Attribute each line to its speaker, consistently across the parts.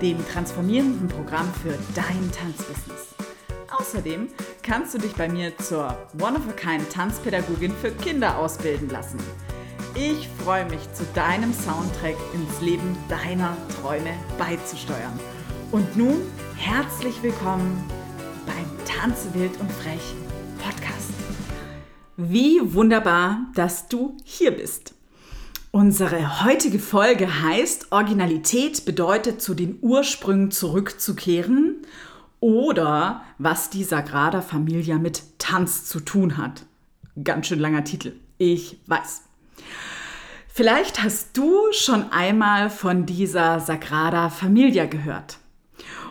Speaker 1: dem transformierenden Programm für dein Tanzbusiness. Außerdem kannst du dich bei mir zur One-of-a-Kind Tanzpädagogin für Kinder ausbilden lassen. Ich freue mich, zu deinem Soundtrack ins Leben deiner Träume beizusteuern. Und nun herzlich willkommen beim Tanze wild und frech Podcast. Wie wunderbar, dass du hier bist. Unsere heutige Folge heißt, Originalität bedeutet, zu den Ursprüngen zurückzukehren oder was die Sagrada Familia mit Tanz zu tun hat. Ganz schön langer Titel, ich weiß. Vielleicht hast du schon einmal von dieser Sagrada Familia gehört.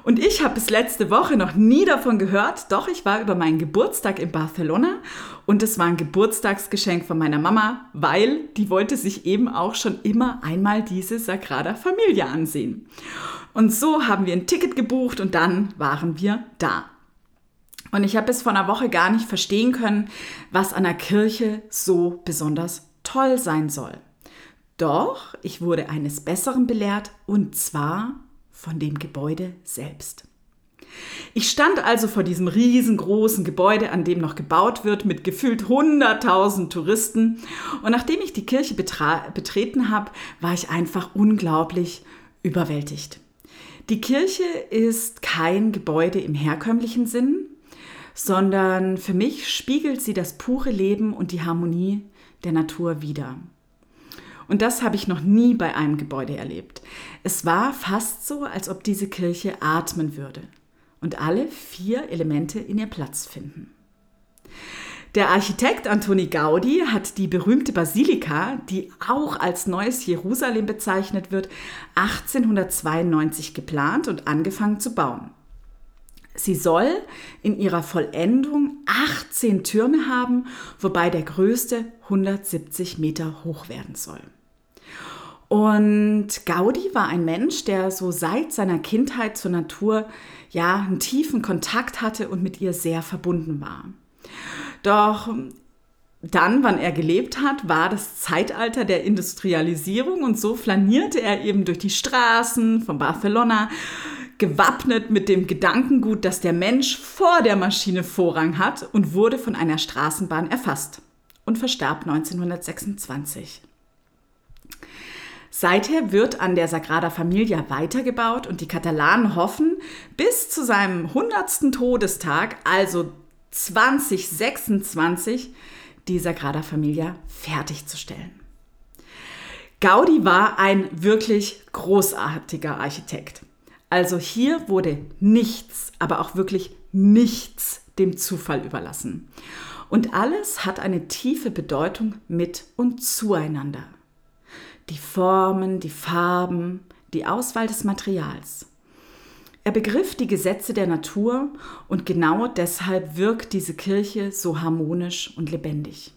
Speaker 1: Und ich habe bis letzte Woche noch nie davon gehört, doch ich war über meinen Geburtstag in Barcelona und es war ein Geburtstagsgeschenk von meiner Mama, weil die wollte sich eben auch schon immer einmal diese Sagrada Familia ansehen. Und so haben wir ein Ticket gebucht und dann waren wir da. Und ich habe bis vor einer Woche gar nicht verstehen können, was an der Kirche so besonders toll sein soll. Doch ich wurde eines Besseren belehrt und zwar von dem Gebäude selbst. Ich stand also vor diesem riesengroßen Gebäude, an dem noch gebaut wird, mit gefühlt 100.000 Touristen. Und nachdem ich die Kirche betreten habe, war ich einfach unglaublich überwältigt. Die Kirche ist kein Gebäude im herkömmlichen Sinn, sondern für mich spiegelt sie das pure Leben und die Harmonie der Natur wider. Und das habe ich noch nie bei einem Gebäude erlebt. Es war fast so, als ob diese Kirche atmen würde und alle vier Elemente in ihr Platz finden. Der Architekt Antoni Gaudi hat die berühmte Basilika, die auch als Neues Jerusalem bezeichnet wird, 1892 geplant und angefangen zu bauen. Sie soll in ihrer Vollendung 18 Türme haben, wobei der größte 170 Meter hoch werden soll. Und Gaudi war ein Mensch, der so seit seiner Kindheit zur Natur ja einen tiefen Kontakt hatte und mit ihr sehr verbunden war. Doch dann, wann er gelebt hat, war das Zeitalter der Industrialisierung und so flanierte er eben durch die Straßen von Barcelona, gewappnet mit dem Gedankengut, dass der Mensch vor der Maschine Vorrang hat und wurde von einer Straßenbahn erfasst und verstarb 1926. Seither wird an der Sagrada Familia weitergebaut und die Katalanen hoffen, bis zu seinem 100. Todestag, also 2026, die Sagrada Familia fertigzustellen. Gaudi war ein wirklich großartiger Architekt. Also hier wurde nichts, aber auch wirklich nichts dem Zufall überlassen. Und alles hat eine tiefe Bedeutung mit und zueinander die Formen, die Farben, die Auswahl des Materials. Er begriff die Gesetze der Natur und genau deshalb wirkt diese Kirche so harmonisch und lebendig.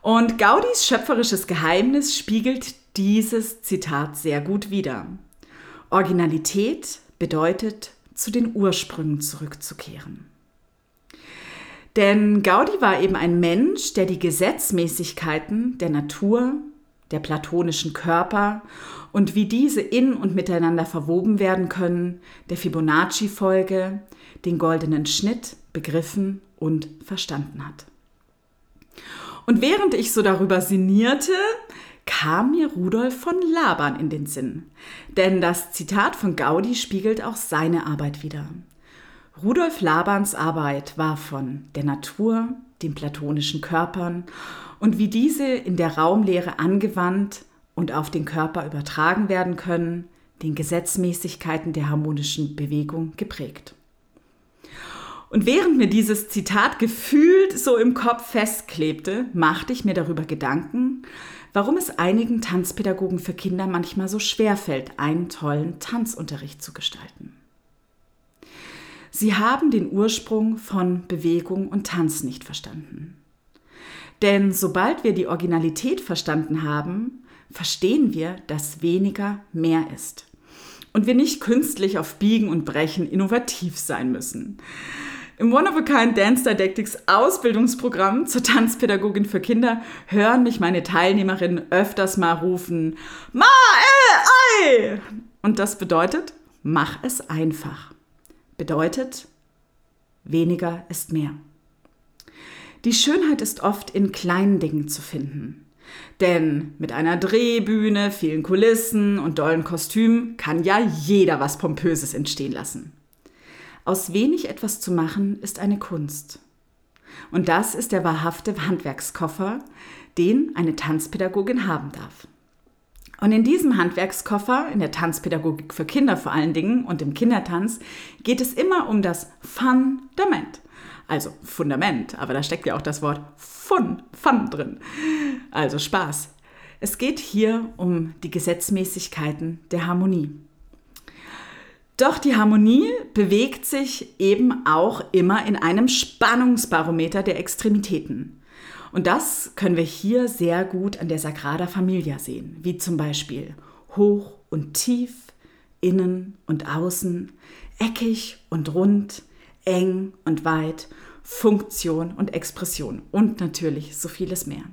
Speaker 1: Und Gaudis schöpferisches Geheimnis spiegelt dieses Zitat sehr gut wider. Originalität bedeutet, zu den Ursprüngen zurückzukehren. Denn Gaudi war eben ein Mensch, der die Gesetzmäßigkeiten der Natur der platonischen Körper und wie diese in und miteinander verwoben werden können, der Fibonacci-Folge, den goldenen Schnitt begriffen und verstanden hat. Und während ich so darüber sinnierte, kam mir Rudolf von Laban in den Sinn. Denn das Zitat von Gaudi spiegelt auch seine Arbeit wider. Rudolf Labans Arbeit war von der Natur, den platonischen Körpern und wie diese in der Raumlehre angewandt und auf den Körper übertragen werden können, den Gesetzmäßigkeiten der harmonischen Bewegung geprägt. Und während mir dieses Zitat gefühlt so im Kopf festklebte, machte ich mir darüber Gedanken, warum es einigen Tanzpädagogen für Kinder manchmal so schwer fällt, einen tollen Tanzunterricht zu gestalten. Sie haben den Ursprung von Bewegung und Tanz nicht verstanden. Denn sobald wir die Originalität verstanden haben, verstehen wir, dass weniger mehr ist. Und wir nicht künstlich auf Biegen und Brechen innovativ sein müssen. Im One of a Kind Dance Didactics Ausbildungsprogramm zur Tanzpädagogin für Kinder hören mich meine Teilnehmerinnen öfters mal rufen: Ma, äh, ei! Und das bedeutet, mach es einfach. Bedeutet, weniger ist mehr. Die Schönheit ist oft in kleinen Dingen zu finden. Denn mit einer Drehbühne, vielen Kulissen und dollen Kostümen kann ja jeder was Pompöses entstehen lassen. Aus wenig etwas zu machen ist eine Kunst. Und das ist der wahrhafte Handwerkskoffer, den eine Tanzpädagogin haben darf. Und in diesem Handwerkskoffer, in der Tanzpädagogik für Kinder vor allen Dingen und im Kindertanz, geht es immer um das Fundament. Also Fundament, aber da steckt ja auch das Wort Fun, Fun drin. Also Spaß. Es geht hier um die Gesetzmäßigkeiten der Harmonie. Doch die Harmonie bewegt sich eben auch immer in einem Spannungsbarometer der Extremitäten. Und das können wir hier sehr gut an der Sagrada Familia sehen, wie zum Beispiel hoch und tief, innen und außen, eckig und rund, eng und weit, Funktion und Expression und natürlich so vieles mehr.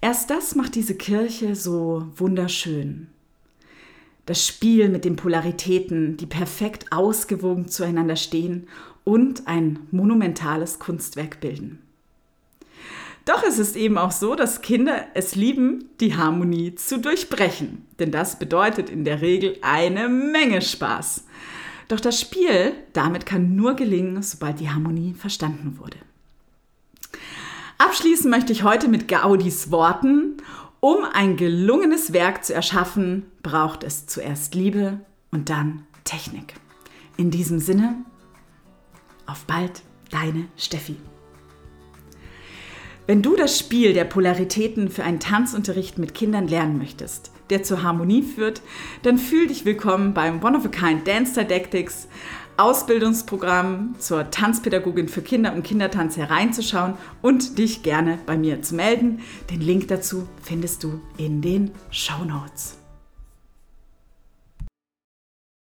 Speaker 1: Erst das macht diese Kirche so wunderschön das Spiel mit den Polaritäten, die perfekt ausgewogen zueinander stehen und ein monumentales Kunstwerk bilden. Doch es ist eben auch so, dass Kinder es lieben, die Harmonie zu durchbrechen, denn das bedeutet in der Regel eine Menge Spaß. Doch das Spiel damit kann nur gelingen, sobald die Harmonie verstanden wurde. Abschließen möchte ich heute mit Gaudis Worten um ein gelungenes Werk zu erschaffen, braucht es zuerst Liebe und dann Technik. In diesem Sinne, auf bald, deine Steffi. Wenn du das Spiel der Polaritäten für einen Tanzunterricht mit Kindern lernen möchtest, der zur Harmonie führt, dann fühl dich willkommen beim One of a Kind Dance Didactics, Ausbildungsprogramm zur Tanzpädagogin für Kinder und Kindertanz hereinzuschauen und dich gerne bei mir zu melden. Den Link dazu findest du in den Show Notes.